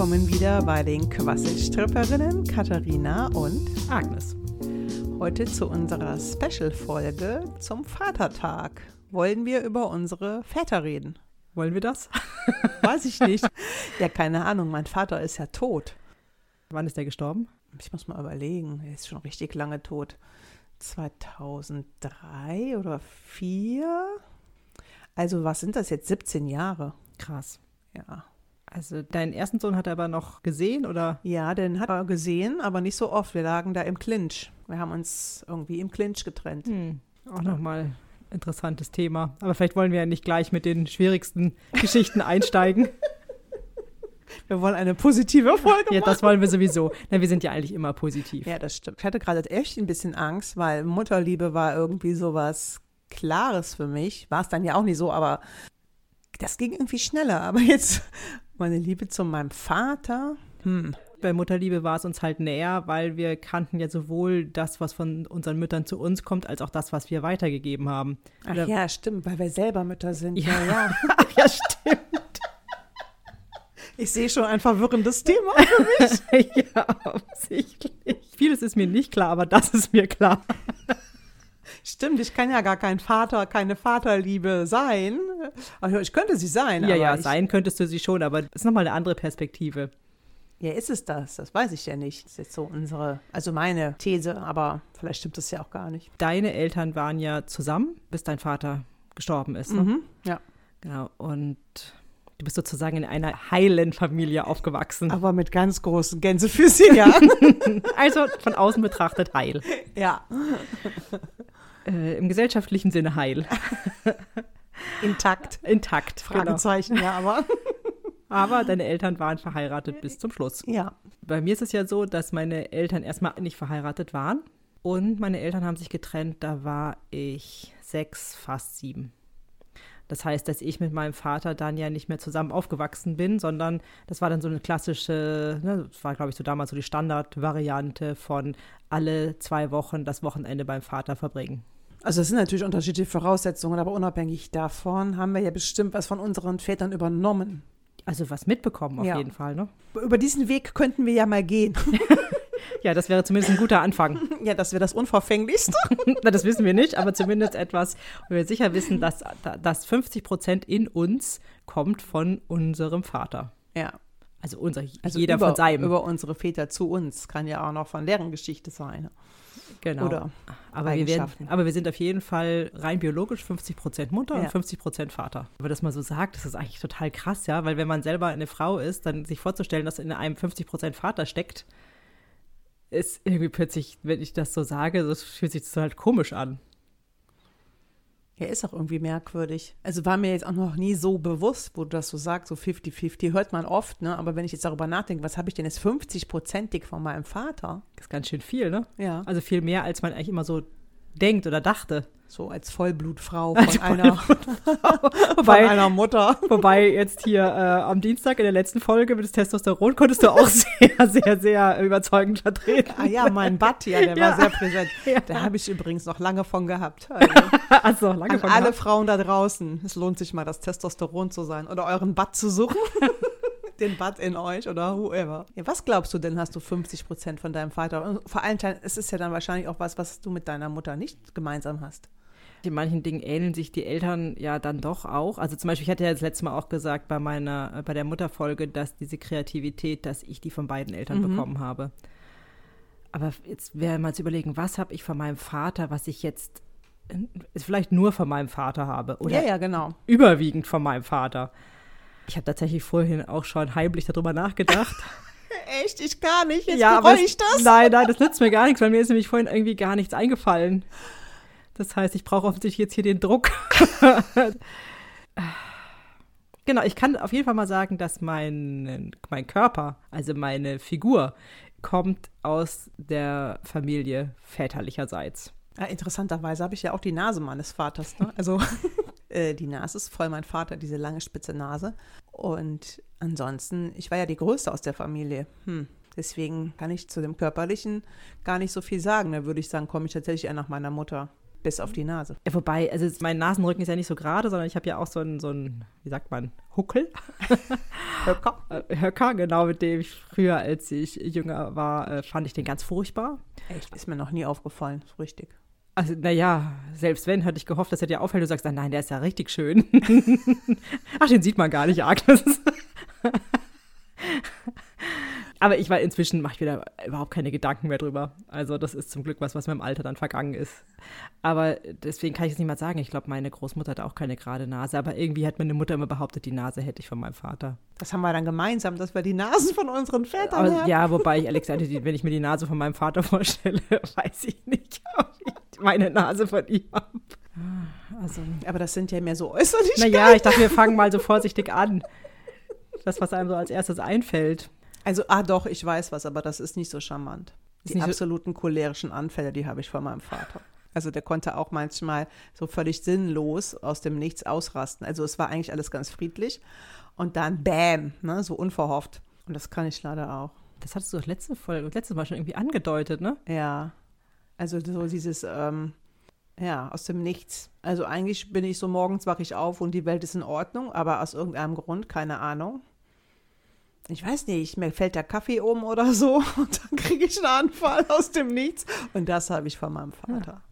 willkommen wieder bei den Quasselstripperinnen Katharina und Agnes. Heute zu unserer Special-Folge zum Vatertag. Wollen wir über unsere Väter reden? Wollen wir das? Weiß ich nicht. ja, keine Ahnung. Mein Vater ist ja tot. Wann ist er gestorben? Ich muss mal überlegen. Er ist schon richtig lange tot. 2003 oder 2004? Also, was sind das jetzt? 17 Jahre. Krass. Ja. Also deinen ersten Sohn hat er aber noch gesehen oder? Ja, den hat er gesehen, aber nicht so oft. Wir lagen da im Clinch. Wir haben uns irgendwie im Clinch getrennt. Hm. Auch nochmal interessantes Thema. Aber vielleicht wollen wir ja nicht gleich mit den schwierigsten Geschichten einsteigen. Wir wollen eine positive Folge Ja, machen. das wollen wir sowieso. Na, wir sind ja eigentlich immer positiv. Ja, das stimmt. Ich hatte gerade echt ein bisschen Angst, weil Mutterliebe war irgendwie sowas Klares für mich. War es dann ja auch nicht so, aber das ging irgendwie schneller. Aber jetzt meine Liebe zu meinem Vater. Hm. Bei Mutterliebe war es uns halt näher, weil wir kannten ja sowohl das, was von unseren Müttern zu uns kommt, als auch das, was wir weitergegeben haben. Ach Oder- ja, stimmt, weil wir selber Mütter sind. Ja. Ja, ja. Ach ja, stimmt. Ich sehe schon ein verwirrendes Thema. ja, offensichtlich. Vieles ist mir nicht klar, aber das ist mir klar. Stimmt, ich kann ja gar kein Vater, keine Vaterliebe sein. Also ich könnte sie sein. Ja, aber ja, sein könntest du sie schon, aber das ist nochmal eine andere Perspektive. Ja, ist es das? Das weiß ich ja nicht. Das ist jetzt so unsere, also meine These, aber vielleicht stimmt das ja auch gar nicht. Deine Eltern waren ja zusammen, bis dein Vater gestorben ist. Ne? Mhm, ja. Genau. Und du bist sozusagen in einer heilen Familie aufgewachsen. Aber mit ganz großen Gänsefüßchen, ja. Also von außen betrachtet heil. ja. Äh, Im gesellschaftlichen Sinne heil. Intakt. Intakt. Genau. Fragezeichen, ja, aber. Aber deine Eltern waren verheiratet bis zum Schluss. Ja. Bei mir ist es ja so, dass meine Eltern erstmal nicht verheiratet waren. Und meine Eltern haben sich getrennt, da war ich sechs, fast sieben. Das heißt, dass ich mit meinem Vater dann ja nicht mehr zusammen aufgewachsen bin, sondern das war dann so eine klassische, ne, das war, glaube ich, so damals so die Standardvariante von alle zwei Wochen das Wochenende beim Vater verbringen. Also, das sind natürlich unterschiedliche Voraussetzungen, aber unabhängig davon haben wir ja bestimmt was von unseren Vätern übernommen. Also was mitbekommen auf Ja. jeden Fall, ne? Über diesen Weg könnten wir ja mal gehen. Ja, das wäre zumindest ein guter Anfang. ja, das wäre das Unverfänglichste. Na, das wissen wir nicht, aber zumindest etwas, wo wir sicher wissen, dass, dass 50 Prozent in uns kommt von unserem Vater. ja. Also unser, Also jeder über, von seinem. Über unsere Väter zu uns. Kann ja auch noch von deren Geschichte sein. Genau. Oder aber, wir werden, aber wir sind auf jeden Fall rein biologisch 50 Prozent Mutter Ja. und 50 Prozent Vater. Aber das man so sagt, das ist eigentlich total krass, ja, weil wenn man selber eine Frau ist, dann sich vorzustellen, dass in einem 50 Prozent Vater steckt, ist irgendwie plötzlich, wenn ich das so sage, das fühlt sich das halt komisch an. Ja, ist auch irgendwie merkwürdig. Also war mir jetzt auch noch nie so bewusst, wo du das so sagst, so 50-50, hört man oft, ne? Aber wenn ich jetzt darüber nachdenke, was habe ich denn jetzt 50-prozentig von meinem Vater? Das ist ganz schön viel, ne? Ja. Also viel mehr, als man eigentlich immer so denkt oder dachte. So als Vollblutfrau von, Als einer, von Wobei, einer Mutter. wobei jetzt hier äh, am Dienstag in der letzten Folge mit des Testosteron konntest du auch sehr, sehr, sehr überzeugend vertreten. Ah ja, mein Butt, ja, der Ja. war sehr präsent. Ja. Da habe ich übrigens noch lange von gehabt. Also, Also lange an von alle gehabt. Frauen da draußen, es lohnt sich mal, das Testosteron zu sein oder euren Butt zu suchen. Den Butt in euch oder whoever. Ja, was glaubst du denn, hast du 50 Prozent von deinem Vater? Und vor allem, es ist ja dann wahrscheinlich auch was, was du mit deiner Mutter nicht gemeinsam hast. In manchen Dingen ähneln sich die Eltern ja dann doch auch. Also zum Beispiel, ich hatte ja das letzte Mal auch gesagt bei meiner, äh, bei der Mutterfolge, dass diese Kreativität, dass ich die von beiden Eltern bekommen habe. Aber jetzt wäre mal zu überlegen, was habe ich von meinem Vater, was ich jetzt äh, vielleicht nur von meinem Vater habe oder ja, ja, genau. überwiegend von meinem Vater. Ich habe tatsächlich vorhin auch schon heimlich darüber nachgedacht. Echt? Ich gar nicht. Jetzt ja, bereue ich das. Nein, nein, das nützt mir gar nichts, weil mir ist nämlich vorhin irgendwie gar nichts eingefallen. Das heißt, ich brauche offensichtlich jetzt hier den Druck. genau, ich kann auf jeden Fall mal sagen, dass mein, mein Körper, also meine Figur, kommt aus der Familie väterlicherseits. Ja, interessanterweise habe ich ja auch die Nase meines Vaters. Ne? Also äh, die Nase ist voll mein Vater, diese lange spitze Nase. Und ansonsten, ich war ja die Größte aus der Familie. Hm. Deswegen kann ich zu dem Körperlichen gar nicht so viel sagen. Da würde ich sagen, komme ich tatsächlich eher nach meiner Mutter. Bis auf die Nase. Ja, wobei, also mein Nasenrücken ist ja nicht so gerade, sondern ich habe ja auch so einen, so einen, wie sagt man, Huckel. Höcker. Äh, Höcker, genau, mit dem ich früher, als ich jünger war, äh, fand ich den ganz furchtbar. Echt? Ist mir noch nie aufgefallen, so richtig. Also, naja, selbst wenn, hatte ich gehofft, dass er dir auffällt. Du sagst, nein, der ist ja richtig schön. Ach, den sieht man gar nicht, Agnes. Aber ich war inzwischen, mache ich wieder überhaupt keine Gedanken mehr drüber. Also das ist zum Glück was, was mir im Alter dann vergangen ist. Aber deswegen kann ich es nicht mal sagen. Ich glaube, meine Großmutter hatte auch keine gerade Nase. Aber irgendwie hat meine Mutter immer behauptet, die Nase hätte ich von meinem Vater. Das haben wir dann gemeinsam, dass wir die Nasen von unseren Vätern aber, haben. Ja, wobei ich gesagt, wenn ich mir die Nase von meinem Vater vorstelle, weiß ich nicht, ob ich meine Nase von ihm habe. Also, aber das sind ja mehr so Äußerlichkeiten. Naja, ich dachte, wir fangen mal so vorsichtig an. Das, was einem so als erstes einfällt. Also, ah doch, ich weiß was, aber das ist nicht so charmant. Die absoluten cholerischen Anfälle, die habe ich von meinem Vater. Also der konnte auch manchmal so völlig sinnlos aus dem Nichts ausrasten. Also es war eigentlich alles ganz friedlich. Und dann Bäm, ne, so unverhofft. Und das kann ich leider auch. Das hattest du doch letzte Folge, letztes Mal schon irgendwie angedeutet, ne? Ja. Also so dieses, ähm, ja, aus dem Nichts. Also eigentlich bin ich so morgens wache ich auf und die Welt ist in Ordnung, aber aus irgendeinem Grund, keine Ahnung, ich weiß nicht, mir fällt der Kaffee um oder so und dann kriege ich einen Anfall aus dem Nichts. Und das habe ich von meinem Vater. Ja.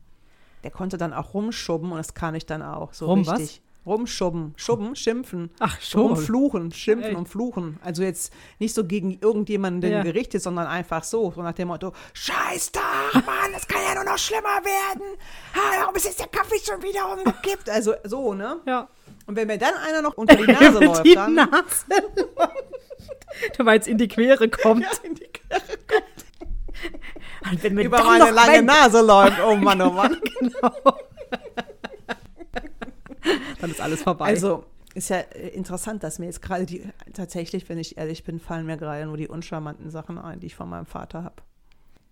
Der konnte dann auch rumschubben und das kann ich dann auch so Rum, richtig. Was? Rumschubben, schubben, schimpfen, Ach, schon. Rumfluchen, schimpfen Ey. und fluchen. Also jetzt nicht so gegen irgendjemanden ja. gerichtet, sondern einfach so, so nach dem Motto, Scheiß doch, Mann, das kann ja nur noch schlimmer werden. Ha, warum ist jetzt der Kaffee schon wieder umgekippt? Also so, ne? Ja. Und wenn mir dann einer noch unter die Nase läuft, die dann... Nase der mal jetzt in die Quere kommt. Ja, in die Quere kommt. wenn Über meine lange. Nase läuft. Oh Mann, oh Mann. genau. Dann ist alles vorbei. Also, ist ja äh, interessant, dass mir jetzt gerade die, tatsächlich, wenn ich ehrlich bin, fallen mir gerade nur die uncharmanten Sachen ein, die ich von meinem Vater habe.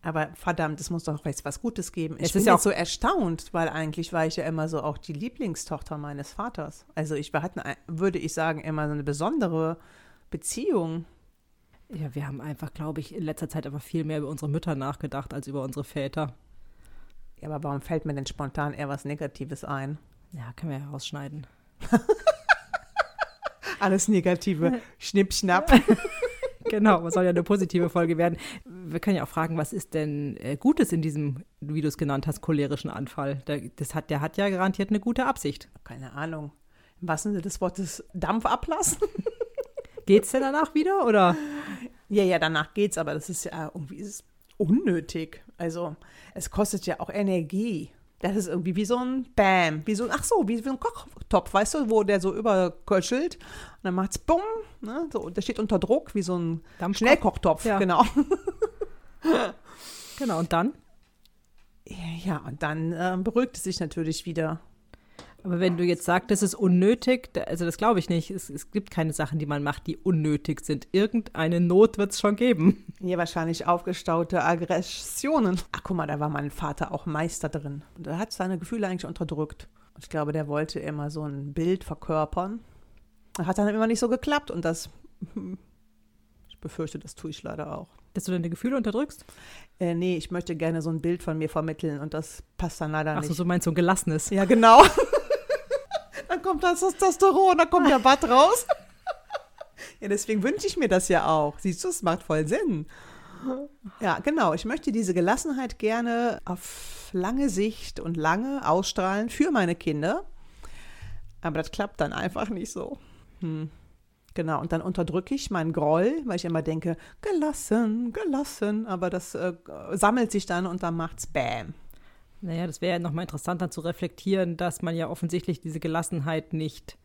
Aber verdammt, es muss doch jetzt was Gutes geben. Ich es bin ja auch so erstaunt, weil eigentlich war ich ja immer so auch die Lieblingstochter meines Vaters. Also ich, wir hatten, würde ich sagen, immer so eine besondere Beziehung. Ja, wir haben einfach, glaube ich, in letzter Zeit einfach viel mehr über unsere Mütter nachgedacht als über unsere Väter. Ja, aber warum fällt mir denn spontan eher was Negatives ein? Ja, können wir ja rausschneiden. Alles Negative. Schnipp, schnapp. genau, was soll ja eine positive Folge werden. Wir können ja auch fragen, was ist denn äh, Gutes in diesem, wie du es genannt hast, cholerischen Anfall? Der, das hat, der hat ja garantiert eine gute Absicht. Keine Ahnung. Im wahrsten Sinne des Wortes Dampf ablassen. Geht's denn danach wieder oder? Ja, ja, danach geht's, aber das ist ja irgendwie ist unnötig. Also, es kostet ja auch Energie. Das ist irgendwie wie so ein Bam, wie so, ach so, wie, wie ein Kochtopf, weißt du, wo der so überköchelt und dann macht's bumm, ne, so, der steht unter Druck, wie so ein Schnellkochtopf, ja. genau. genau, und dann? Ja, und dann äh, beruhigt es sich natürlich wieder. Aber wenn du jetzt sagst, das ist unnötig, also das glaube ich nicht. Es, es, gibt keine Sachen, die man macht, die unnötig sind. Irgendeine Not wird es schon geben. Ja, wahrscheinlich aufgestaute Aggressionen. Ach, guck mal, da war mein Vater auch Meister drin. Und er hat seine Gefühle eigentlich unterdrückt. Und ich glaube, der wollte immer so ein Bild verkörpern. Das hat dann immer nicht so geklappt und das, ich befürchte, das tue ich leider auch. Dass du deine Gefühle unterdrückst? Äh, nee, ich möchte gerne so ein Bild von mir vermitteln und das passt dann leider Ach nicht. Achso, so meinst du ein gelassenes? Ja, genau. dann kommt das Testosteron, dann kommt der Bad raus. ja, deswegen wünsche ich mir das ja auch. Siehst du, es macht voll Sinn. Ja, genau. Ich möchte diese Gelassenheit gerne auf lange Sicht und lange ausstrahlen für meine Kinder. Aber das klappt dann einfach nicht so. Hm. Genau, und dann unterdrücke ich meinen Groll, weil ich immer denke, gelassen, gelassen, aber das äh, sammelt sich dann und dann macht's Bäm. Naja, das wäre ja nochmal interessant dann zu reflektieren, dass man ja offensichtlich diese Gelassenheit nicht,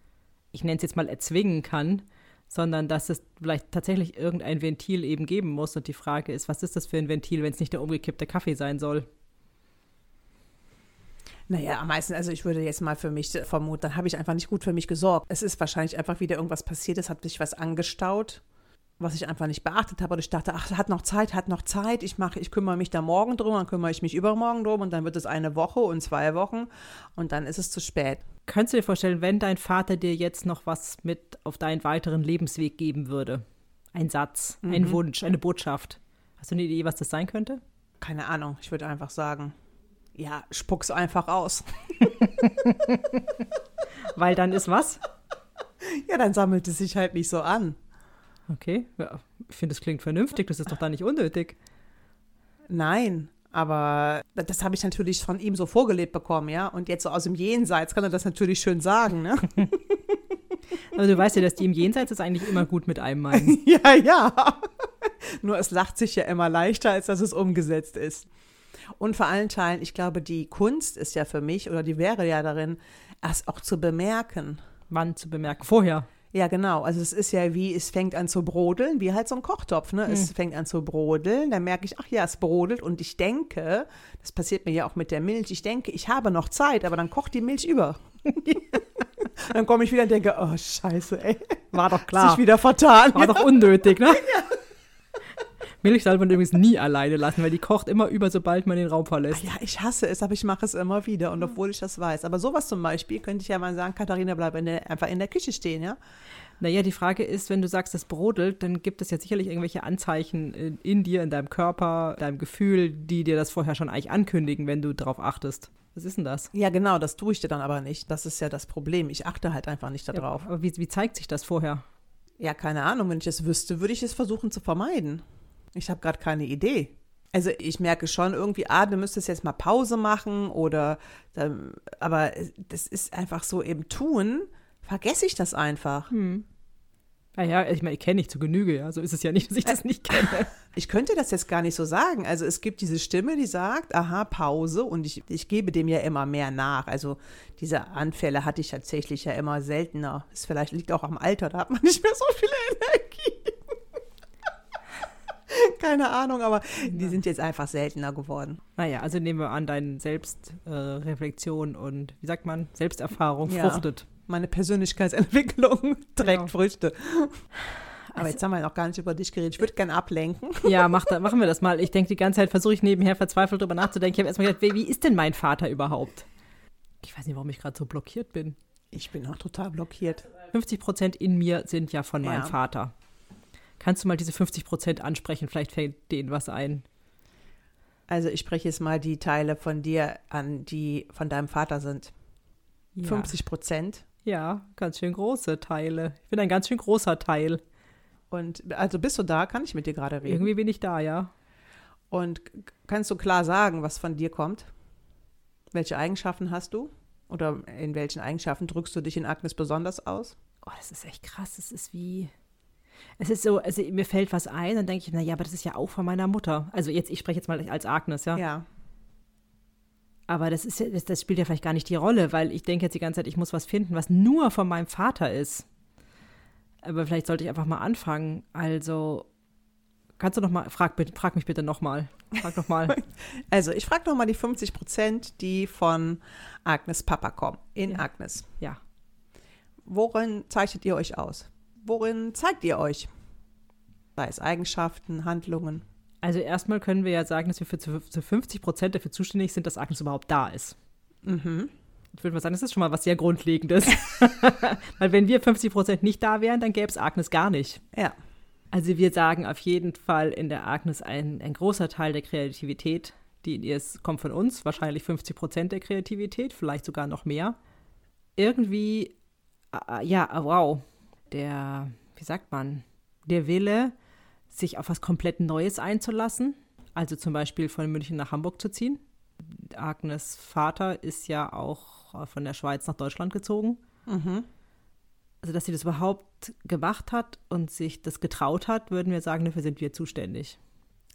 ich nenne es jetzt mal, erzwingen kann, sondern dass es vielleicht tatsächlich irgendein Ventil eben geben muss. Und die Frage ist, was ist das für ein Ventil, wenn es nicht der umgekippte Kaffee sein soll? Naja, am meisten, also ich würde jetzt mal für mich vermuten, dann habe ich einfach nicht gut für mich gesorgt. Es ist wahrscheinlich einfach wieder irgendwas passiert, es hat sich was angestaut was ich einfach nicht beachtet habe. Und ich dachte, ach, hat noch Zeit, hat noch Zeit. Ich mache, ich kümmere mich da morgen drum, dann kümmere ich mich übermorgen drum und dann wird es eine Woche und zwei Wochen und dann ist es zu spät. Könntest du dir vorstellen, wenn dein Vater dir jetzt noch was mit auf deinen weiteren Lebensweg geben würde? Ein Satz, mhm. ein Wunsch, eine Botschaft. Hast du eine Idee, was das sein könnte? Keine Ahnung, ich würde einfach sagen, Ja, spuck's einfach aus. Weil dann ist was? Ja, dann sammelt es sich halt nicht so an. Okay, ja, ich finde, das klingt vernünftig, das ist doch da nicht unnötig. Nein, aber das habe ich natürlich von ihm so vorgelebt bekommen, ja. Und jetzt so aus dem Jenseits kann er das natürlich schön sagen, ne? Aber du weißt ja, dass die im Jenseits es eigentlich immer gut mit einem meinen. ja, ja. Nur es lacht sich ja immer leichter, als dass es umgesetzt ist. Und vor allen Teilen, ich glaube, die Kunst ist ja für mich, oder die wäre ja darin, es auch zu bemerken. Wann zu bemerken? Vorher. Ja, genau. Also es ist ja wie, es fängt an zu brodeln, wie halt so ein Kochtopf. Ne? Es fängt an zu brodeln, dann merke ich, ach ja, es brodelt und ich denke, das passiert mir ja auch mit der Milch, ich denke, ich habe noch Zeit, aber dann kocht die Milch über. dann komme ich wieder und denke, oh scheiße, ey. War doch Sich klar. wieder vertan. War doch unnötig, ne? Milch soll man übrigens nie alleine lassen, weil die kocht immer über, sobald man den Raum verlässt. Ja, ich hasse es, aber ich mache es immer wieder und obwohl ich das weiß. Aber sowas zum Beispiel könnte ich ja mal sagen, Katharina, bleib in der, einfach in der Küche stehen, ja? Naja, die Frage ist, wenn du sagst, es brodelt, dann gibt es ja sicherlich irgendwelche Anzeichen in, in dir, in deinem Körper, deinem Gefühl, die dir das vorher schon eigentlich ankündigen, wenn du darauf achtest. Was ist denn das? Ja, genau, das tue ich dir dann aber nicht. Das ist ja das Problem. Ich achte halt einfach nicht darauf. Ja, aber wie, wie zeigt sich das vorher? Ja, keine Ahnung. Wenn ich es wüsste, würde ich es versuchen zu vermeiden. Ich habe gerade keine Idee. Also ich merke schon irgendwie, ah, du müsstest jetzt mal Pause machen oder, ähm, aber das ist einfach so im Tun, vergesse ich das einfach. Naja, ich meine, ich kenne dich zu Genüge, ja. So ist es ja nicht, dass ich das nicht kenne. Ich könnte das jetzt gar nicht so sagen. Also es gibt diese Stimme, die sagt, aha, Pause und ich, ich gebe dem ja immer mehr nach. Also diese Anfälle hatte ich tatsächlich ja immer seltener. Es vielleicht liegt auch am Alter, da hat man nicht mehr so viel Energie. Keine Ahnung, aber die sind jetzt einfach seltener geworden. Naja, also nehmen wir an, deine Selbstreflexion äh, und, wie sagt man, Selbsterfahrung Ja. fruchtet. Meine Persönlichkeitsentwicklung trägt Genau. Früchte. Aber jetzt haben wir noch gar nicht über dich geredet. Ich würde gerne ablenken. Ja, mach da, machen wir das mal. Ich denke, die ganze Zeit versuche ich nebenher verzweifelt drüber nachzudenken. Ich habe erstmal gedacht, wie, wie ist denn mein Vater überhaupt? Ich weiß nicht, warum ich gerade so blockiert bin. Ich bin auch total blockiert. 50 Prozent in mir sind ja von meinem Ja. Vater. Kannst du mal diese 50 Prozent ansprechen? Vielleicht fällt denen was ein. Also ich spreche jetzt mal die Teile von dir an, die von deinem Vater sind. Ja. 50 Prozent. Ja, ganz schön große Teile. Ich bin ein ganz schön großer Teil. Und also bist du da? Kann ich mit dir gerade reden? Irgendwie bin ich da, ja. Und kannst du klar sagen, was von dir kommt? Welche Eigenschaften hast du? Oder in welchen Eigenschaften drückst du dich in Agnes besonders aus? Oh, das ist echt krass. Das ist wie. Es ist so, also mir fällt was ein, dann denke ich, naja, aber das ist ja auch von meiner Mutter. Also jetzt, ich spreche jetzt mal als Agnes, ja. Ja. Aber das ist ja, das, das spielt ja vielleicht gar nicht die Rolle, weil ich denke jetzt die ganze Zeit, ich muss was finden, was nur von meinem Vater ist. Aber vielleicht sollte ich einfach mal anfangen. Also, kannst du noch mal, frag, frag mich bitte noch mal. Frag noch mal. Also ich frage nochmal die 50 Prozent, die von Agnes Papa kommen. In Ja. Agnes. ja. Worin zeichnet ihr euch aus? Worin zeigt ihr euch? Sei es Eigenschaften, Handlungen. Also erstmal können wir ja sagen, dass wir für zu, zu 50 Prozent dafür zuständig sind, dass Agnes überhaupt da ist. Mhm. Ich würde mal sagen, das ist schon mal was sehr Grundlegendes. Weil wenn wir 50 Prozent nicht da wären, dann gäbe es Agnes gar nicht. Ja. Also wir sagen auf jeden Fall in der Agnes ein, ein großer Teil der Kreativität, die in ihr ist, kommt von uns, wahrscheinlich 50 Prozent der Kreativität, vielleicht sogar noch mehr. Irgendwie, äh, ja, äh, wow, der, wie sagt man, der Wille, sich auf was komplett Neues einzulassen, also zum Beispiel von München nach Hamburg zu ziehen. Agnes Vater ist ja auch äh, von der Schweiz nach Deutschland gezogen Mhm. also dass sie das überhaupt gemacht hat und sich das getraut hat, würden wir sagen, dafür sind wir zuständig.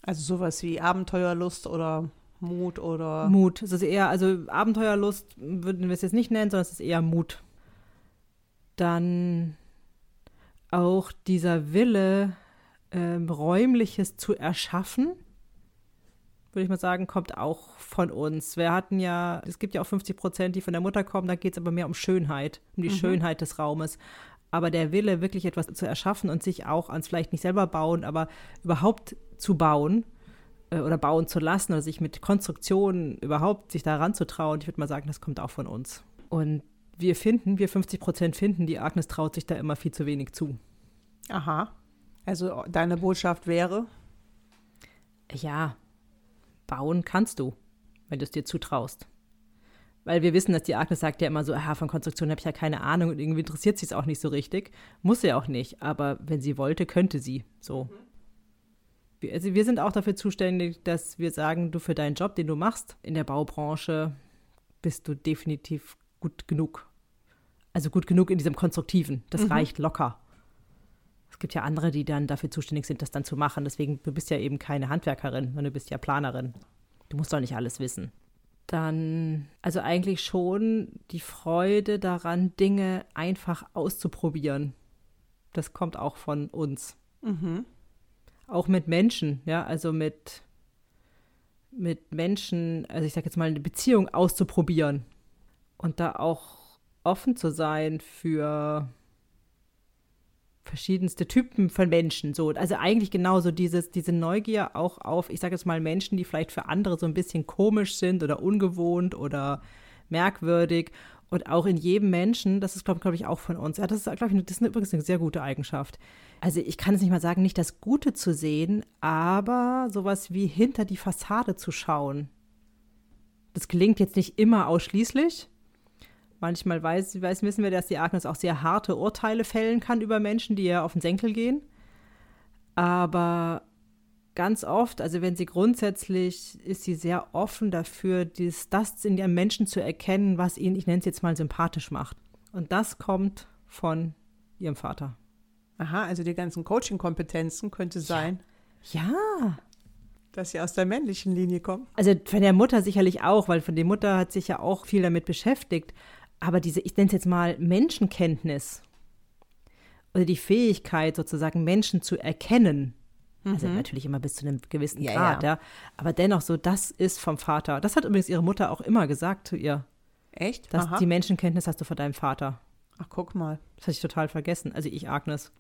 Also sowas wie Abenteuerlust oder Mut oder. Mut. Es ist eher, also Abenteuerlust würden wir es jetzt nicht nennen, sondern es ist eher Mut. Dann auch dieser Wille, ähm, Räumliches zu erschaffen, würde ich mal sagen, kommt auch von uns. Wir hatten ja, es gibt ja auch 50 Prozent, die von der Mutter kommen, da geht es aber mehr um Schönheit, um die Schönheit des Raumes. Aber der Wille, wirklich etwas zu erschaffen und sich auch ans vielleicht nicht selber bauen, aber überhaupt zu bauen äh, oder bauen zu lassen oder sich mit Konstruktionen überhaupt sich daran zu trauen, ich würde mal sagen, das kommt auch von uns. Und wir finden, wir 50 Prozent finden, die Agnes traut sich da immer viel zu wenig zu. Aha. Also deine Botschaft wäre. Ja, bauen kannst du. wenn du es dir zutraust. Weil wir wissen, dass die Agnes sagt ja immer so, aha, von Konstruktion habe ich ja keine Ahnung und irgendwie interessiert sie es auch nicht so richtig. Muss sie auch nicht, aber wenn sie wollte, könnte sie. So. Wir, also wir sind auch dafür zuständig, dass wir sagen, du für deinen Job, den du machst in der Baubranche, bist du definitiv gut genug. Also gut genug in diesem Konstruktiven. Das Mhm. reicht locker. Es gibt ja andere, die dann dafür zuständig sind, das dann zu machen. Deswegen, du bist ja eben keine Handwerkerin, sondern du bist ja Planerin. Du musst doch nicht alles wissen. Dann, also eigentlich schon die Freude daran, Dinge einfach auszuprobieren. Das kommt auch von uns. Mhm. Auch mit Menschen, ja, also mit, mit Menschen, also ich sag jetzt mal, eine Beziehung auszuprobieren. Und da auch offen zu sein für verschiedenste Typen von Menschen. So, also eigentlich genauso dieses, diese Neugier auch auf, ich sage jetzt mal, Menschen, die vielleicht für andere so ein bisschen komisch sind oder ungewohnt oder merkwürdig. Und auch in jedem Menschen, das ist, glaube glaub ich, auch von uns. Ja, das ist, glaube ich, das ist übrigens eine sehr gute Eigenschaft. Also ich kann es nicht mal sagen, nicht das Gute zu sehen, aber sowas wie hinter die Fassade zu schauen. Das gelingt jetzt nicht immer ausschließlich. Manchmal weiß, weiß, wissen wir, dass die Agnes auch sehr harte Urteile fällen kann über Menschen, die ihr auf den Senkel gehen. Aber ganz oft, also wenn sie grundsätzlich, ist sie sehr offen dafür, dies, das in ihrem Menschen zu erkennen, was ihn, ich nenne es jetzt mal, sympathisch macht. Und das kommt von ihrem Vater. Aha, also die ganzen Coaching-Kompetenzen könnte sein, Ja, dass sie aus der männlichen Linie kommen. Also von der Mutter sicherlich auch, weil von der Mutter hat sich ja auch viel damit beschäftigt. Aber diese, ich nenne es jetzt mal Menschenkenntnis oder die Fähigkeit sozusagen Menschen zu erkennen. Also natürlich immer bis zu einem gewissen Ja, Grad, ja. ja. Aber dennoch so, das ist vom Vater. Das hat übrigens ihre Mutter auch immer gesagt zu ihr. Echt? Dass Aha. die Menschenkenntnis hast du von deinem Vater. Ach, guck mal. Das hatte ich total vergessen. Also ich, Agnes.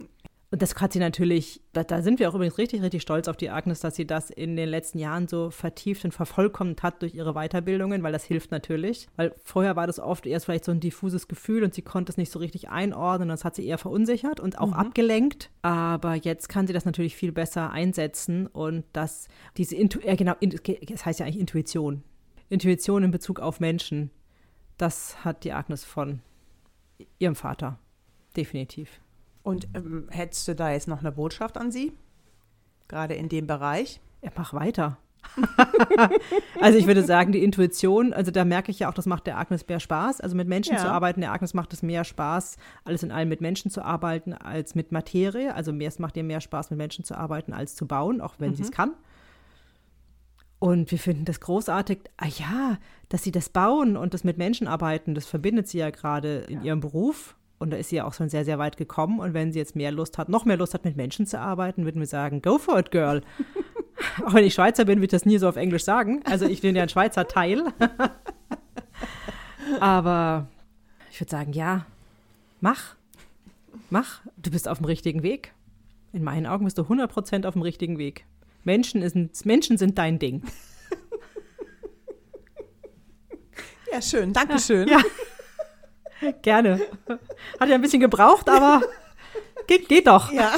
Und das hat sie natürlich, da, da sind wir auch übrigens richtig, richtig stolz auf die Agnes, dass sie das in den letzten Jahren so vertieft und vervollkommnet hat durch ihre Weiterbildungen, weil das hilft natürlich. Weil vorher war das oft erst vielleicht so ein diffuses Gefühl und sie konnte es nicht so richtig einordnen. Das hat sie eher verunsichert und auch abgelenkt. Aber jetzt kann sie das natürlich viel besser einsetzen und das, diese Intu ja, genau, in, das heißt ja eigentlich Intuition. Intuition in Bezug auf Menschen, das hat die Agnes von ihrem Vater. Definitiv. Und ähm, hättest du da jetzt noch eine Botschaft an sie? Gerade in dem Bereich? Ja, mach weiter. also ich würde sagen, die Intuition, also da merke ich ja auch, das macht der Agnes mehr Spaß. Also mit Menschen Ja. zu arbeiten, der Agnes macht es mehr Spaß, alles in allem mit Menschen zu arbeiten, als mit Materie. Also mehr, es macht ihr mehr Spaß, mit Menschen zu arbeiten, als zu bauen, auch wenn sie es kann. Und wir finden das großartig. Ah ja, dass sie das bauen und das mit Menschen arbeiten, das verbindet sie ja gerade in ihrem Beruf. Und da ist sie ja auch schon sehr, sehr weit gekommen. Und wenn sie jetzt mehr Lust hat, noch mehr Lust hat, mit Menschen zu arbeiten, würden wir sagen, go for it, girl. auch wenn ich Schweizer bin, würde ich das nie so auf Englisch sagen. Also ich bin ja ein Schweizer Teil. Aber ich würde sagen, ja, mach. Mach. Du bist auf dem richtigen Weg. In meinen Augen bist du 100% auf dem richtigen Weg. Menschen, ist, Menschen sind dein Ding. Ja, schön. Dankeschön. Ja. Gerne. Hat ja ein bisschen gebraucht, aber geht, geht doch. Ja.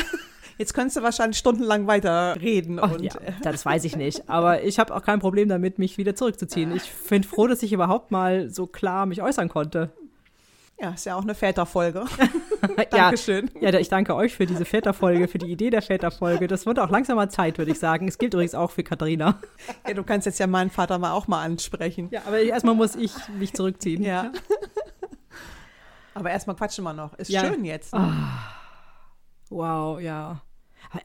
Jetzt könntest du wahrscheinlich stundenlang weiter reden. Ach, und, ja, äh, das weiß ich nicht. Aber ich habe auch kein Problem damit, mich wieder zurückzuziehen. Ich bin froh, dass ich überhaupt mal so klar mich äußern konnte. ja, ist ja auch eine Väterfolge. Ja, Dankeschön. ja, ich danke euch für diese Väterfolge, für die Idee der Väterfolge. Das wird auch langsam mal Zeit, würde ich sagen. Es gilt übrigens auch für Katharina. Ja, du kannst jetzt ja meinen Vater mal auch mal ansprechen. Ja, aber erstmal muss ich mich zurückziehen. Ja. Aber erstmal quatschen wir noch. Ist Ja. schön jetzt. Wow, ja.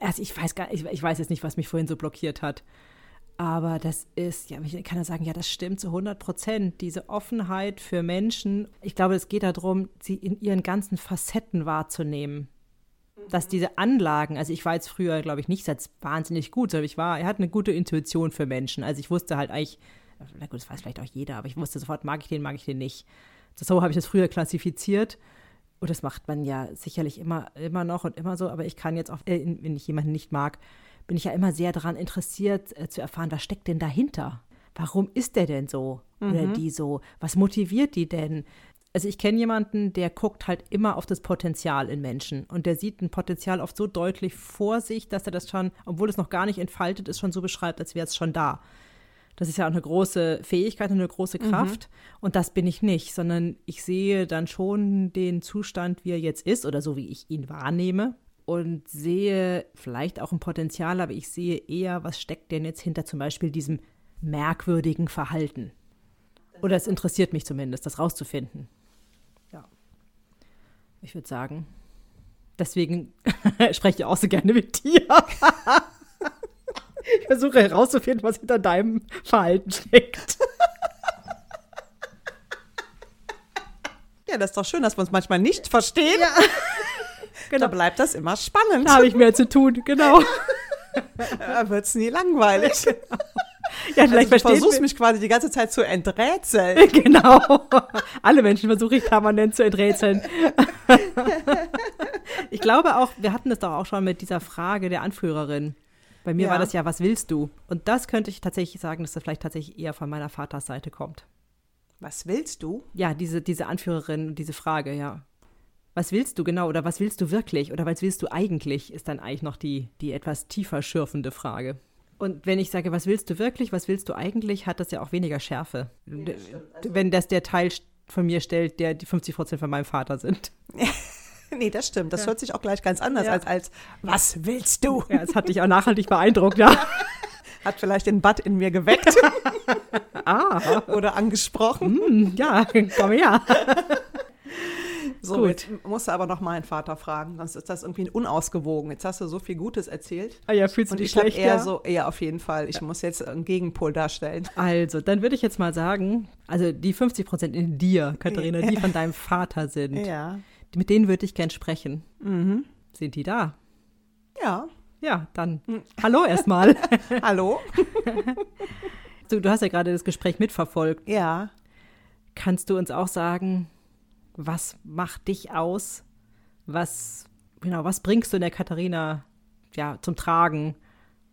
Erst, ich weiß gar ich, ich weiß jetzt nicht, was mich vorhin so blockiert hat. Aber das ist, ja, ich kann ja sagen, ja, das stimmt zu 100 Prozent. Diese Offenheit für Menschen. Ich glaube, es geht darum, sie in ihren ganzen Facetten wahrzunehmen. Dass diese Anlagen, also ich war jetzt früher, glaube ich, nicht jetzt wahnsinnig gut, sondern ich war, er hat eine gute Intuition für Menschen. Also ich wusste halt eigentlich, na gut, das weiß vielleicht auch jeder, aber ich wusste sofort, mag ich den, mag ich den nicht. So habe ich das früher klassifiziert. Und das macht man ja sicherlich immer, immer noch und immer so, aber ich kann jetzt auch, äh, wenn ich jemanden nicht mag, bin ich ja immer sehr daran interessiert, äh, zu erfahren, was steckt denn dahinter? Warum ist der denn so oder die so? Was motiviert die denn? Also ich kenne jemanden, der guckt halt immer auf das Potenzial in Menschen und der sieht ein Potenzial oft so deutlich vor sich, dass er das schon, obwohl es noch gar nicht entfaltet ist, schon so beschreibt, als wäre es schon da. Das ist ja auch eine große Fähigkeit und eine große Kraft. Mhm. Und das bin ich nicht, sondern ich sehe dann schon den Zustand, wie er jetzt ist oder so, wie ich ihn wahrnehme. Und sehe vielleicht auch ein Potenzial, aber ich sehe eher, was steckt denn jetzt hinter zum Beispiel diesem merkwürdigen Verhalten. Oder es interessiert mich zumindest, das rauszufinden. Ja. Ich würde sagen, deswegen spreche ich auch so gerne mit dir. Ich versuche herauszufinden, was hinter deinem Verhalten steckt. Ja, das ist doch schön, dass wir uns manchmal nicht verstehen. Ja. Genau. Da bleibt das immer spannend. Da habe ich mehr zu tun, genau. Da wird es nie langweilig. Genau. Ja, vielleicht also du versuchst mich quasi die ganze Zeit zu enträtseln. Genau. Alle Menschen versuche ich permanent zu enträtseln. Ich glaube auch, wir hatten das doch auch schon mit dieser Frage der Anführerin. Bei mir ja. war das ja, was willst du? Und das könnte ich tatsächlich sagen, dass das vielleicht tatsächlich eher von meiner Vaterseite kommt. Was willst du? Ja, diese, diese Anführerin diese Frage, ja. Was willst du genau oder was willst du wirklich oder was willst du eigentlich, ist dann eigentlich noch die, die etwas tiefer schürfende Frage. Und wenn ich sage, was willst du wirklich, was willst du eigentlich, hat das ja auch weniger Schärfe. Ja, also wenn das der Teil von mir stellt, der die 50 Prozent von meinem Vater sind. nee, das stimmt. Das ja. hört sich auch gleich ganz anders ja. als als was willst du? Ja, das hat dich auch nachhaltig beeindruckt, ja. Hat vielleicht den Butt in mir geweckt. ah. Oder angesprochen. Mm, ja, komm her. So, Gut. jetzt musst du aber noch meinen Vater fragen, sonst ist das irgendwie unausgewogen. Jetzt hast du so viel Gutes erzählt. Ah ja, fühlst du dich schlecht? Eher ja? so, ja, auf jeden Fall. Ich ja. muss jetzt einen Gegenpol darstellen. Also, dann würde ich jetzt mal sagen, also die 50 Prozent in dir, Katharina, die von deinem Vater sind. Ja mit denen würde ich gern sprechen. Mhm. Sind die da? Ja. Ja, dann mhm. hallo erstmal. hallo. du, du hast ja gerade das Gespräch mitverfolgt. Ja. Kannst du uns auch sagen, was macht dich aus? Was, genau, was bringst du in der Katharina ja, zum Tragen?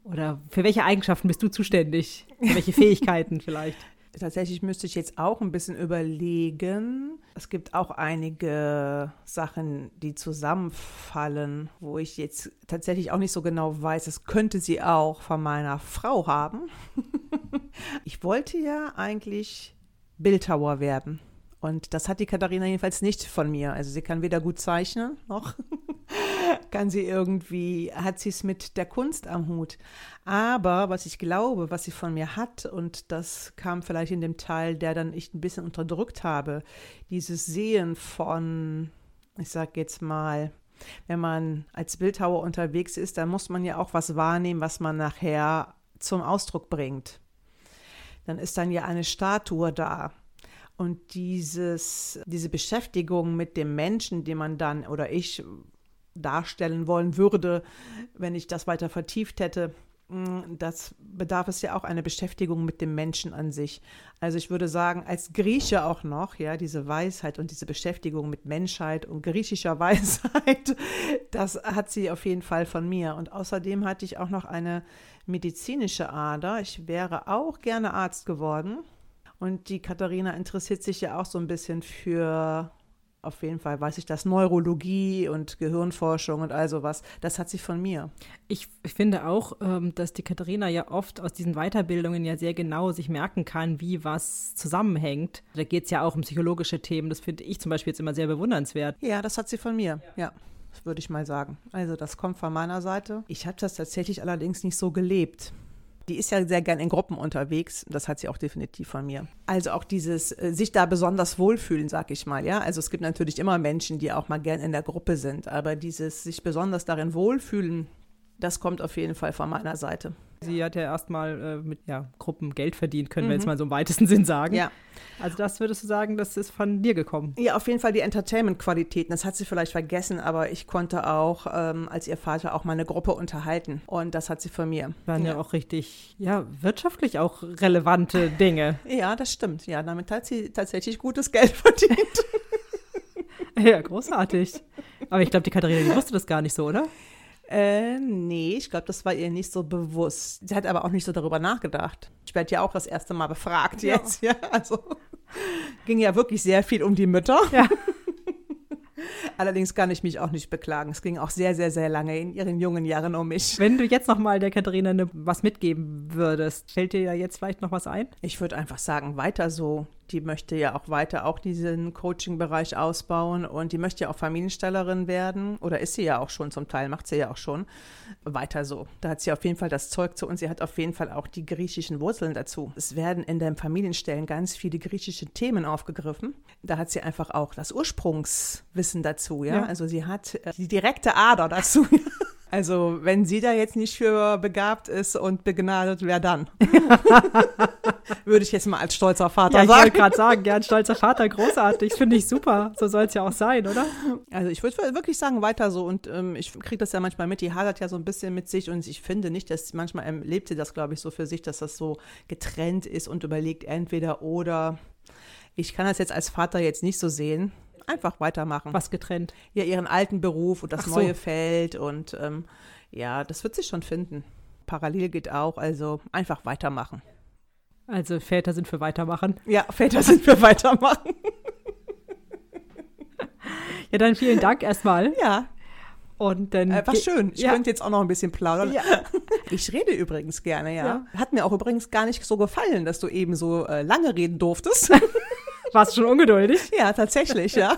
Oder für welche Eigenschaften bist du zuständig? Für welche Fähigkeiten vielleicht? Tatsächlich müsste ich jetzt auch ein bisschen überlegen. Es gibt auch einige Sachen, die zusammenfallen, wo ich jetzt tatsächlich auch nicht so genau weiß, das könnte sie auch von meiner Frau haben. ich wollte ja eigentlich Bildhauer werden. Und das hat die Katharina jedenfalls nicht von mir. Also sie kann weder gut zeichnen noch kann sie irgendwie, hat sie es mit der Kunst am Hut. Aber was ich glaube, was sie von mir hat, und das kam vielleicht in dem Teil, der dann ich ein bisschen unterdrückt habe, dieses Sehen von, ich sag jetzt mal, wenn man als Bildhauer unterwegs ist, dann muss man ja auch was wahrnehmen, was man nachher zum Ausdruck bringt. Dann ist dann ja eine Statue da. Und dieses, diese Beschäftigung mit dem Menschen, den man dann oder ich darstellen wollen würde, wenn ich das weiter vertieft hätte. Mm, das bedarf es ja auch einer Beschäftigung mit dem Menschen an sich. Also ich würde sagen, als Grieche auch noch, ja, diese Weisheit und diese Beschäftigung mit Menschheit und griechischer Weisheit, das hat sie auf jeden Fall von mir. Und außerdem hatte ich auch noch eine medizinische Ader. Ich wäre auch gerne Arzt geworden. Und die Katharina interessiert sich ja auch so ein bisschen für auf jeden Fall weiß ich das, Neurologie und Gehirnforschung und all sowas, das hat sie von mir. Ich, ich finde auch, ähm, dass die Katharina ja oft aus diesen Weiterbildungen ja sehr genau sich merken kann, wie was zusammenhängt. Da geht es ja auch um psychologische Themen, das finde ich zum Beispiel jetzt immer sehr bewundernswert. Ja, das hat sie von mir, ja. ja würde ich mal sagen. Also das kommt von meiner Seite. Ich habe das tatsächlich allerdings nicht so gelebt. Die ist ja sehr gern in Gruppen unterwegs. Das hat sie auch definitiv von mir. Also auch dieses äh, sich da besonders wohlfühlen, sag ich mal. Ja, also es gibt natürlich immer Menschen, die auch mal gern in der Gruppe sind. Aber dieses sich besonders darin wohlfühlen, das kommt auf jeden Fall von meiner Seite. Sie hat ja erstmal äh, mit ja, Gruppen Geld verdient, können mhm. wir jetzt mal so im weitesten Sinn sagen. Ja. Also das würdest du sagen, das ist von dir gekommen? Ja, auf jeden Fall die Entertainment-Qualitäten. Das hat sie vielleicht vergessen, aber ich konnte auch ähm, als ihr Vater auch meine Gruppe unterhalten. Und das hat sie von mir. Waren ja, ja auch richtig, ja, wirtschaftlich auch relevante Dinge. Ja, das stimmt. Ja, damit hat sie tatsächlich gutes Geld verdient. ja, großartig. Aber ich glaube, die Katharina, die wusste das gar nicht so, oder? Äh, nee, ich glaube, das war ihr nicht so bewusst. Sie hat aber auch nicht so darüber nachgedacht. Ich werde ja auch das erste Mal befragt ja. jetzt, ja. Also ging ja wirklich sehr viel um die Mütter. Ja. Allerdings kann ich mich auch nicht beklagen. Es ging auch sehr, sehr, sehr lange in ihren jungen Jahren um mich. Wenn du jetzt noch mal der Katharina ne, was mitgeben würdest, fällt dir ja jetzt vielleicht noch was ein? Ich würde einfach sagen, weiter so. Die möchte ja auch weiter auch diesen Coaching-Bereich ausbauen und die möchte ja auch Familienstellerin werden oder ist sie ja auch schon zum Teil, macht sie ja auch schon. Weiter so. Da hat sie auf jeden Fall das Zeug zu und sie hat auf jeden Fall auch die griechischen Wurzeln dazu. Es werden in den Familienstellen ganz viele griechische Themen aufgegriffen. Da hat sie einfach auch das Ursprungswissen dazu, ja. ja. Also sie hat äh, die direkte Ader dazu. Also, wenn sie da jetzt nicht für begabt ist und begnadet, wer dann? Würde ich jetzt mal als stolzer Vater ja, sagen. Ich wollte gerade sagen, ja, ein stolzer Vater, großartig. Finde ich super. So soll es ja auch sein, oder? Also, ich würde wirklich sagen, weiter so. Und ähm, ich kriege das ja manchmal mit. Die hadert ja so ein bisschen mit sich. Und ich finde nicht, dass manchmal erlebt sie das, glaube ich, so für sich, dass das so getrennt ist und überlegt entweder oder. Ich kann das jetzt als Vater jetzt nicht so sehen einfach weitermachen. Was getrennt? Ja, ihren alten Beruf und das so. neue Feld und ähm, ja, das wird sich schon finden. Parallel geht auch, also einfach weitermachen. Also Väter sind für weitermachen. Ja, Väter sind für weitermachen. ja, dann vielen Dank erstmal. Ja. Und dann äh, war schön. Ich ja. könnte jetzt auch noch ein bisschen plaudern. Ja. Ich rede übrigens gerne, ja. ja. Hat mir auch übrigens gar nicht so gefallen, dass du eben so äh, lange reden durftest. Warst du schon ungeduldig? Ja, tatsächlich, ja.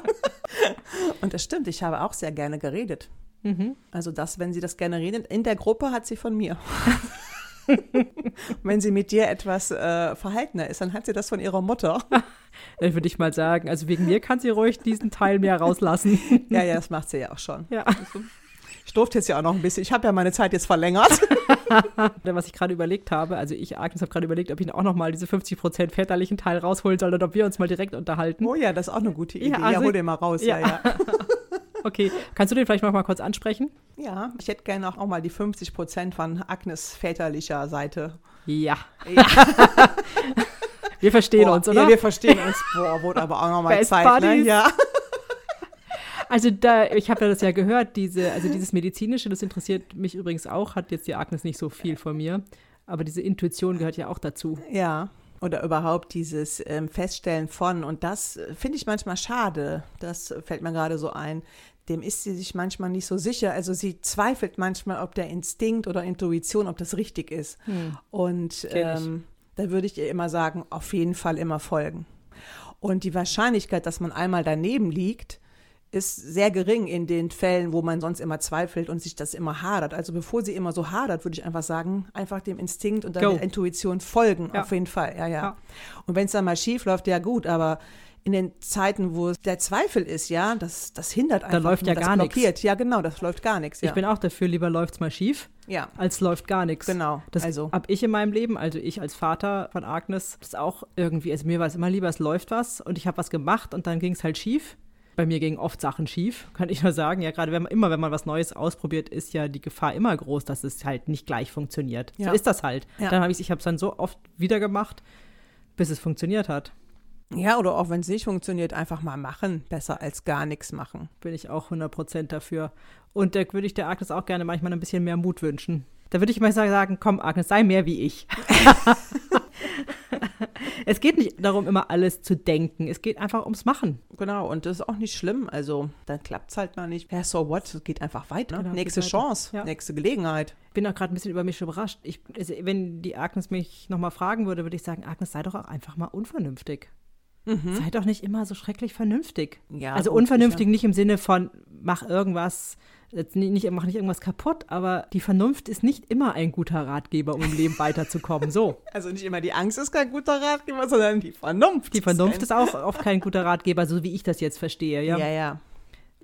Und das stimmt, ich habe auch sehr gerne geredet. Mhm. Also das, wenn sie das gerne redet, in der Gruppe hat sie von mir. wenn sie mit dir etwas äh, verhaltener ist, dann hat sie das von ihrer Mutter. Dann würde ich mal sagen, also wegen mir kann sie ruhig diesen Teil mehr rauslassen. ja, ja, das macht sie ja auch schon. Ja. Ich durfte jetzt ja auch noch ein bisschen. Ich habe ja meine Zeit jetzt verlängert. Was ich gerade überlegt habe, also ich, Agnes, habe gerade überlegt, ob ich auch noch mal diese 50% väterlichen Teil rausholen soll oder ob wir uns mal direkt unterhalten. Oh ja, das ist auch eine gute Idee. Ja, also, ja hol den mal raus. Ja, ja. ja. okay, kannst du den vielleicht noch mal kurz ansprechen? Ja, ich hätte gerne auch, auch mal die 50% von Agnes väterlicher Seite. Ja. ja. wir verstehen Boah, uns, oder? Ja, wir verstehen uns. Boah, wurde aber auch noch mal Zeit, ne? Ja. Also da, ich habe ja das ja gehört, diese, also dieses medizinische, das interessiert mich übrigens auch, hat jetzt die Agnes nicht so viel von mir, aber diese Intuition gehört ja auch dazu. Ja. Oder überhaupt dieses ähm, Feststellen von, und das äh, finde ich manchmal schade, das fällt mir gerade so ein, dem ist sie sich manchmal nicht so sicher. Also sie zweifelt manchmal, ob der Instinkt oder Intuition, ob das richtig ist. Hm. Und ähm, da würde ich ihr immer sagen, auf jeden Fall immer folgen. Und die Wahrscheinlichkeit, dass man einmal daneben liegt, ist sehr gering in den Fällen, wo man sonst immer zweifelt und sich das immer hadert. Also bevor sie immer so hadert, würde ich einfach sagen, einfach dem Instinkt und der Intuition folgen, ja. auf jeden Fall. Ja, ja. ja. Und wenn es dann mal schief läuft, ja gut, aber in den Zeiten, wo der Zweifel ist, ja, das, das hindert einfach. Da läuft ja gar nichts. Ja, genau, das läuft gar nichts. Ja. Ich bin auch dafür, lieber läuft es mal schief, ja. als läuft gar nichts. Genau. Das also. habe ich in meinem Leben, also ich als Vater von Agnes, das auch irgendwie, also mir war es immer lieber, es läuft was und ich habe was gemacht und dann ging es halt schief. Bei mir gingen oft Sachen schief, kann ich nur sagen. Ja, gerade wenn man immer, wenn man was Neues ausprobiert, ist ja die Gefahr immer groß, dass es halt nicht gleich funktioniert. Ja. So ist das halt. Ja. Dann habe ich ich habe es dann so oft wieder gemacht, bis es funktioniert hat. Ja, oder auch wenn es nicht funktioniert, einfach mal machen. Besser als gar nichts machen. Bin ich auch 100% dafür. Und da würde ich der Agnes auch gerne manchmal ein bisschen mehr Mut wünschen. Da würde ich mal sagen, komm Agnes, sei mehr wie ich. es geht nicht darum, immer alles zu denken. Es geht einfach ums Machen. Genau, und das ist auch nicht schlimm. Also, dann klappt es halt mal nicht. Ja, so what? Es geht einfach weiter. Genau, nächste Chance, ja. nächste Gelegenheit. Ich bin auch gerade ein bisschen über mich überrascht. Ich, also, wenn die Agnes mich nochmal fragen würde, würde ich sagen, Agnes, sei doch auch einfach mal unvernünftig. Mhm. Sei doch nicht immer so schrecklich vernünftig. Ja, also unvernünftig nicht im Sinne von mach irgendwas, nicht, mach nicht irgendwas kaputt, aber die Vernunft ist nicht immer ein guter Ratgeber, um im Leben weiterzukommen. So. Also nicht immer die Angst ist kein guter Ratgeber, sondern die Vernunft. Die Vernunft ist, ist auch oft kein guter Ratgeber, so wie ich das jetzt verstehe. Ja, ja. ja.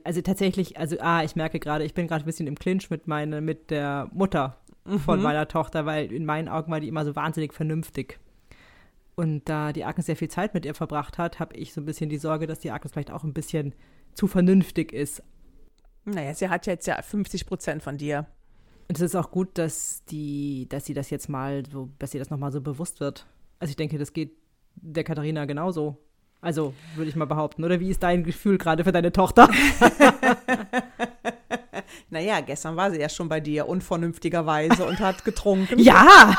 Also tatsächlich, also ah, ich merke gerade, ich bin gerade ein bisschen im Clinch mit meine, mit der Mutter von mhm. meiner Tochter, weil in meinen Augen war die immer so wahnsinnig vernünftig. Und da die Agnes sehr viel Zeit mit ihr verbracht hat, habe ich so ein bisschen die Sorge, dass die Agnes vielleicht auch ein bisschen zu vernünftig ist. Naja, sie hat jetzt ja 50 Prozent von dir. Und es ist auch gut, dass die, dass sie das jetzt mal so, dass ihr das nochmal so bewusst wird. Also ich denke, das geht der Katharina genauso. Also, würde ich mal behaupten. Oder wie ist dein Gefühl gerade für deine Tochter? naja, gestern war sie ja schon bei dir, unvernünftigerweise, und hat getrunken. Ja!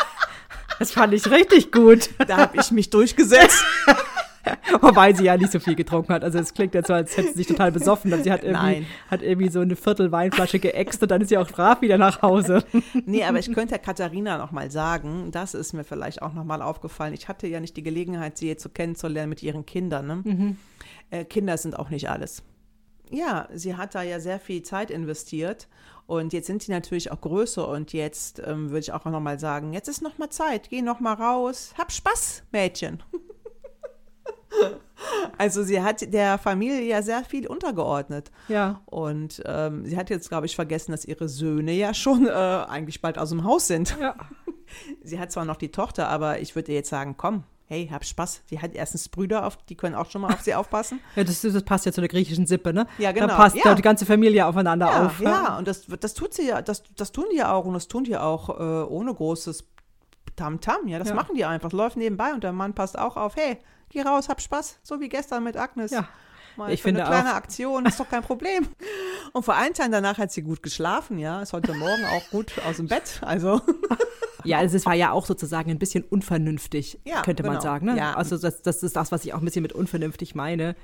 Das fand ich richtig gut. Da habe ich mich durchgesetzt. Wobei sie ja nicht so viel getrunken hat. Also es klingt jetzt so, als hätte sie sich total besoffen. Und sie hat irgendwie, Nein. hat irgendwie so eine Viertel Weinflasche geäxt und dann ist sie auch brav wieder nach Hause. Nee, aber ich könnte Katharina noch mal sagen, das ist mir vielleicht auch noch mal aufgefallen. Ich hatte ja nicht die Gelegenheit, sie jetzt so kennenzulernen mit ihren Kindern. Ne? Äh, Kinder sind auch nicht alles. Ja, sie hat da ja sehr viel Zeit investiert und jetzt sind sie natürlich auch größer und jetzt ähm, würde ich auch noch mal sagen, jetzt ist noch mal Zeit, geh noch mal raus, hab Spaß, Mädchen. also sie hat der Familie ja sehr viel untergeordnet. Ja. Und ähm, sie hat jetzt, glaube ich, vergessen, dass ihre Söhne ja schon äh, eigentlich bald aus dem Haus sind. Ja. Sie hat zwar noch die Tochter, aber ich würde ihr jetzt sagen, komm, hey, hab Spaß. Sie hat erstens Brüder, auf, die können auch schon mal auf sie aufpassen. Ja, das, das passt ja zu der griechischen Sippe, ne? Ja, genau. Da passt Ja. ja. die ganze Familie aufeinander Ja, auf. ja, und das, das tut sie ja, das, das tun die ja auch und das tun die auch äh, ohne großes Tamtam. Ja, das Ja. machen die einfach. Läuft nebenbei und der Mann passt auch auf, hey, geh raus, hab Spaß. So wie gestern mit Agnes. Ja. Mal Ich für finde eine kleine auch- Aktion, ist doch kein Problem. Und vor allen Teilen danach hat sie gut geschlafen, ja. Ist heute Morgen auch gut aus dem Bett. Also, Ja, also es war ja auch sozusagen ein bisschen unvernünftig, Ja, könnte man genau. sagen. Ne? Ja. Also das, das ist das, was ich auch ein bisschen mit unvernünftig meine.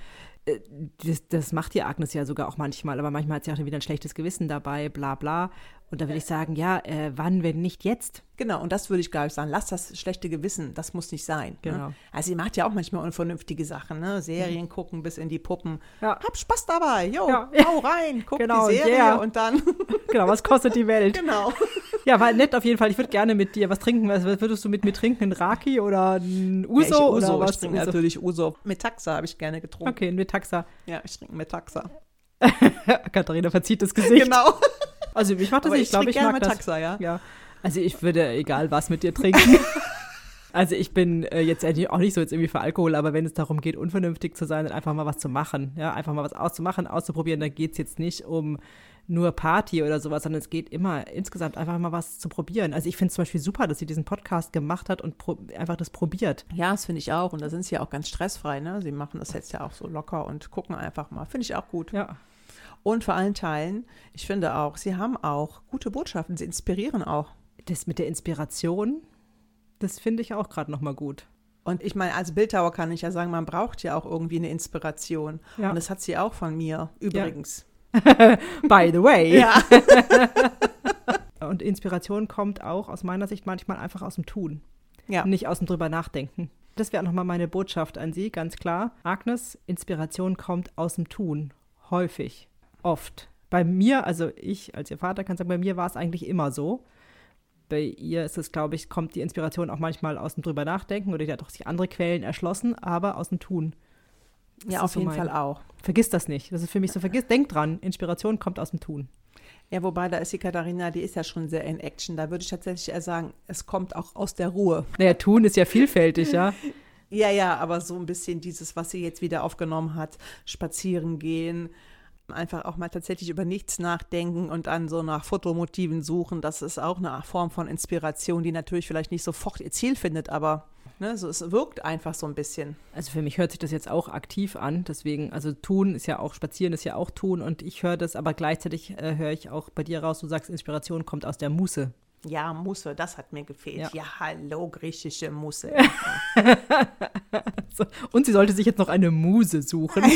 Äh, Das, das macht die Agnes ja sogar auch manchmal, aber manchmal hat sie auch wieder ein schlechtes Gewissen dabei, bla bla. Und da würde ich sagen, ja, äh, wann, wenn nicht jetzt? genau. Und das würde ich, glaube ich, sagen. Lass das schlechte Gewissen, das muss nicht sein. Genau. Ne? Also, sie macht ja auch manchmal unvernünftige Sachen, ne? Serien gucken bis in die Puppen. Ja. Hab Spaß dabei. Jo, Ja. hau rein, guck Genau, die Serie yeah. und dann. Genau, was kostet die Welt? genau. Ja, war nett auf jeden Fall. Ich würde gerne mit dir was trinken. Was würdest du mit mir trinken? Ein Raki oder ein Uso? ja, ich, Uso, oder was? ich trinke Uso. natürlich Uso. Metaxa habe ich gerne getrunken. Okay, ein Metaxa. Ja, ich trinke Metaxa. Katharina verzieht das Gesicht. Genau. Also ich mach das Aber nicht. ich Ich glaube, trinke ich gerne mag das. Metaxa, ja. Ja, also ich würde egal was mit dir trinken. also ich bin äh, jetzt eigentlich auch nicht so jetzt irgendwie für Alkohol, aber wenn es darum geht, unvernünftig zu sein und einfach mal was zu machen, ja, einfach mal was auszumachen, auszuprobieren, da geht es jetzt nicht um nur Party oder sowas, sondern es geht immer insgesamt einfach mal was zu probieren. Also ich finde es zum Beispiel super, dass sie diesen Podcast gemacht hat und einfach das probiert. Ja, das finde ich auch. Und da sind sie ja auch ganz stressfrei, ne? Sie machen das jetzt ja auch so locker und gucken einfach mal. Finde ich auch gut. Ja. Und vor allen Teilen, ich finde auch, sie haben auch gute Botschaften. Sie inspirieren auch. Das mit der Inspiration, das finde ich auch gerade nochmal gut. Und ich meine, als Bildhauer kann ich ja sagen, man braucht ja auch irgendwie eine Inspiration. Ja. Und das hat sie auch von mir, übrigens. By the way. Ja. Und Inspiration kommt auch aus meiner Sicht manchmal einfach aus dem Tun. Ja. nicht aus dem drüber nachdenken. Das wäre auch nochmal meine Botschaft an Sie, ganz klar. Agnes, Inspiration kommt aus dem Tun. Häufig. Oft. Bei mir, also ich als Ihr Vater kann sagen, bei mir war es eigentlich immer so. Bei ihr ist es, glaube ich, kommt die Inspiration auch manchmal aus dem drüber nachdenken oder die hat auch sich andere Quellen erschlossen, aber aus dem Tun. Das Ja, auf so jeden mein- Fall auch. Vergiss das nicht. Das ist für mich so, vergiss, denk dran, Inspiration kommt aus dem Tun. Ja, wobei da ist die Katharina, die ist ja schon sehr in Action. Da würde ich tatsächlich eher sagen, es kommt auch aus der Ruhe. Naja, Tun ist ja vielfältig, ja. Ja, ja, aber so ein bisschen dieses, was sie jetzt wieder aufgenommen hat, spazieren gehen, einfach auch mal tatsächlich über nichts nachdenken und dann so nach Fotomotiven suchen, das ist auch eine Form von Inspiration, die natürlich vielleicht nicht sofort ihr Ziel findet, aber ne, so, es wirkt einfach so ein bisschen. Also für mich hört sich das jetzt auch aktiv an. Deswegen, also tun ist ja auch, spazieren ist ja auch tun. Und ich höre das, aber gleichzeitig äh, höre ich auch bei dir raus, du sagst, Inspiration kommt aus der Muße. Ja, Musse, das hat mir gefehlt. Ja, Ja. hallo, griechische Musse. Und sie sollte sich jetzt noch eine Muse suchen.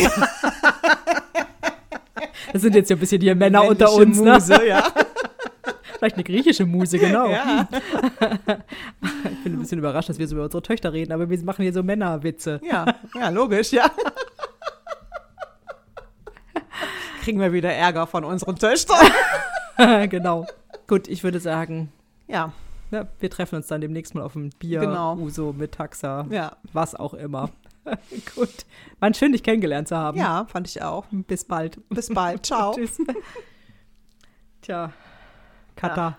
Das sind jetzt ja ein bisschen die Männer unter uns, ne? Muse, ja. Vielleicht eine griechische Muse, genau. ja. Ich bin ein bisschen überrascht, dass wir so über unsere Töchter reden, aber wir machen hier so Männerwitze. Ja, ja, logisch, ja. Kriegen wir wieder Ärger von unseren Töchtern. genau. Gut, ich würde sagen, Ja, ja, wir treffen uns dann demnächst mal auf ein Bier, Genau. Uso, mit Taxa, ja. was auch immer. Gut. War schön, dich kennengelernt zu haben. Ja, fand ich auch. Bis bald. Bis bald. Ciao. Tschüss. Tja, Kata.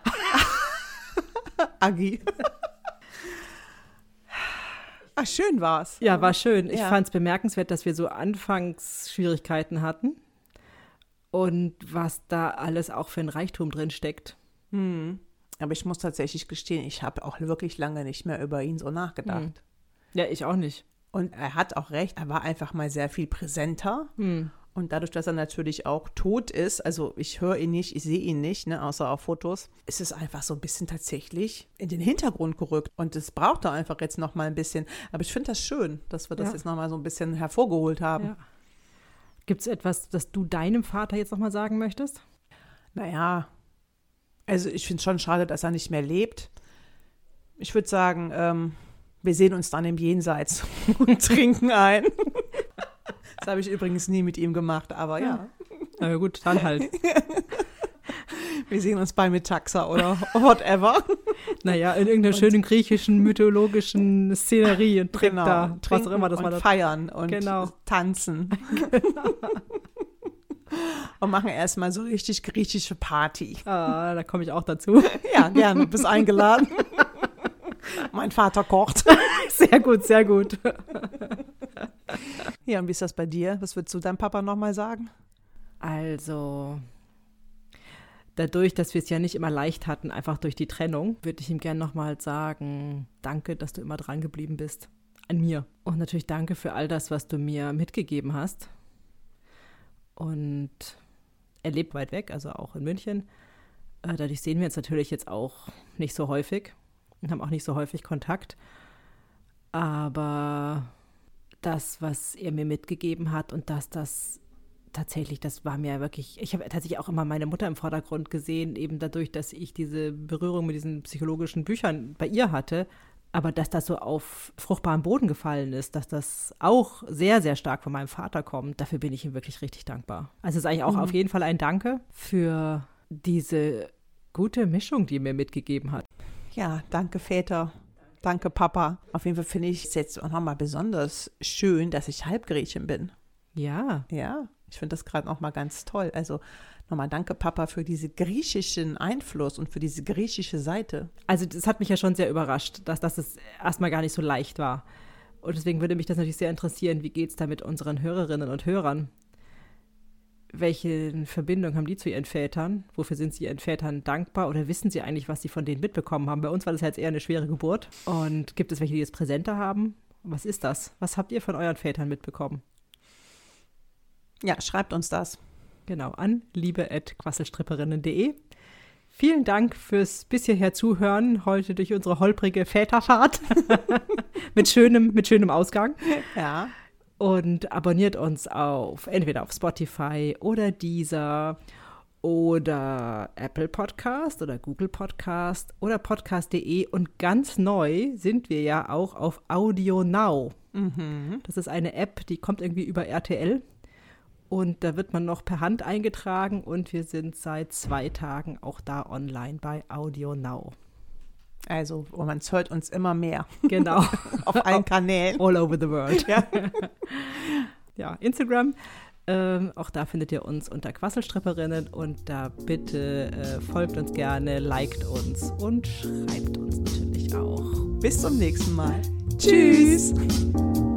Agi. Ach, schön war's. Ja, war schön. Ich Ja. fand es bemerkenswert, dass wir so Anfangsschwierigkeiten hatten und was da alles auch für ein Reichtum drin steckt. Hm. Aber ich muss tatsächlich gestehen, ich habe auch wirklich lange nicht mehr über ihn so nachgedacht. Hm. Ja, ich auch nicht. Und er hat auch recht, er war einfach mal sehr viel präsenter. Hm. Und dadurch, dass er natürlich auch tot ist, also ich höre ihn nicht, ich sehe ihn nicht, ne, außer auf Fotos, ist es einfach so ein bisschen tatsächlich in den Hintergrund gerückt. Und es braucht da einfach jetzt noch mal ein bisschen. Aber ich finde das schön, dass wir das Ja. jetzt noch mal so ein bisschen hervorgeholt haben. Ja. Gibt es etwas, das du deinem Vater jetzt nochmal sagen möchtest? Naja, also ich finde es schon schade, dass er nicht mehr lebt. Ich würde sagen, ähm, wir sehen uns dann im Jenseits und trinken ein. Das habe ich übrigens nie mit ihm gemacht, aber ja, Na gut, dann halt. wir sehen uns bei Metaxa oder whatever. naja, in irgendeiner schönen griechischen, mythologischen Szenerie und trinkt da, was auch immer das und war. Das. feiern und Genau. tanzen. und machen erstmal so richtig griechische Party. Ah, da komme ich auch dazu. Ja, gerne, bist eingeladen. mein Vater kocht. Sehr gut, sehr gut. Ja, und wie ist das bei dir? Was würdest du deinem Papa nochmal sagen? Also, dadurch, dass wir es ja nicht immer leicht hatten, einfach durch die Trennung, würde ich ihm gerne nochmal sagen, danke, dass du immer dran geblieben bist. An mir. Und natürlich danke für all das, was du mir mitgegeben hast. Und er lebt weit weg, also auch in München. Äh, Dadurch sehen wir uns natürlich jetzt auch nicht so häufig und haben auch nicht so häufig Kontakt. Aber das, was er mir mitgegeben hat und dass das tatsächlich, das war mir wirklich, ich habe tatsächlich auch immer meine Mutter im Vordergrund gesehen, eben dadurch, dass ich diese Berührung mit diesen psychologischen Büchern bei ihr hatte. Aber dass das so auf fruchtbaren Boden gefallen ist, dass das auch sehr, sehr stark von meinem Vater kommt, dafür bin ich ihm wirklich richtig dankbar. Also es ist eigentlich auch auf jeden Fall ein Danke für diese gute Mischung, die er mir mitgegeben hat. Ja, danke Väter. Danke Papa. Auf jeden Fall finde ich es jetzt auch nochmal besonders schön, dass ich Halbgriechin bin. Ja, Ja, ich finde das gerade nochmal ganz toll. Also nochmal danke Papa für diesen griechischen Einfluss und für diese griechische Seite. Also das hat mich ja schon sehr überrascht, dass das es erstmal gar nicht so leicht war. Und deswegen würde mich das natürlich sehr interessieren, wie geht es da mit unseren Hörerinnen und Hörern? Welche Verbindung haben die zu ihren Vätern? Wofür sind sie ihren Vätern dankbar? Oder wissen sie eigentlich, was sie von denen mitbekommen haben? Bei uns war das jetzt eher eine schwere Geburt. Und gibt es welche, die es präsenter haben? Was ist das? Was habt ihr von euren Vätern mitbekommen? Ja, schreibt uns das. Genau, an liebe.quasselstripperinnen.de. Vielen Dank fürs bis hierher Zuhören, heute durch unsere holprige Väterfahrt mit, schönem, mit schönem Ausgang. Ja. Und abonniert uns auf entweder auf Spotify oder Deezer oder Apple Podcast oder Google Podcast oder podcast.de. Und ganz neu sind wir ja auch auf Audio Now. Das ist eine App, die kommt irgendwie über RTL. Und da wird man noch per Hand eingetragen und wir sind seit zwei Tagen auch da online bei Audio Now. Also, oh, man hört uns immer mehr Genau. auf allen Kanälen. All over the world. Ja. Ja, Instagram. Ähm, auch da findet ihr uns unter Quasselstripperinnen und da bitte äh, folgt uns gerne, liked uns und schreibt uns natürlich auch. Bis zum nächsten Mal. Tschüss. Tschüss.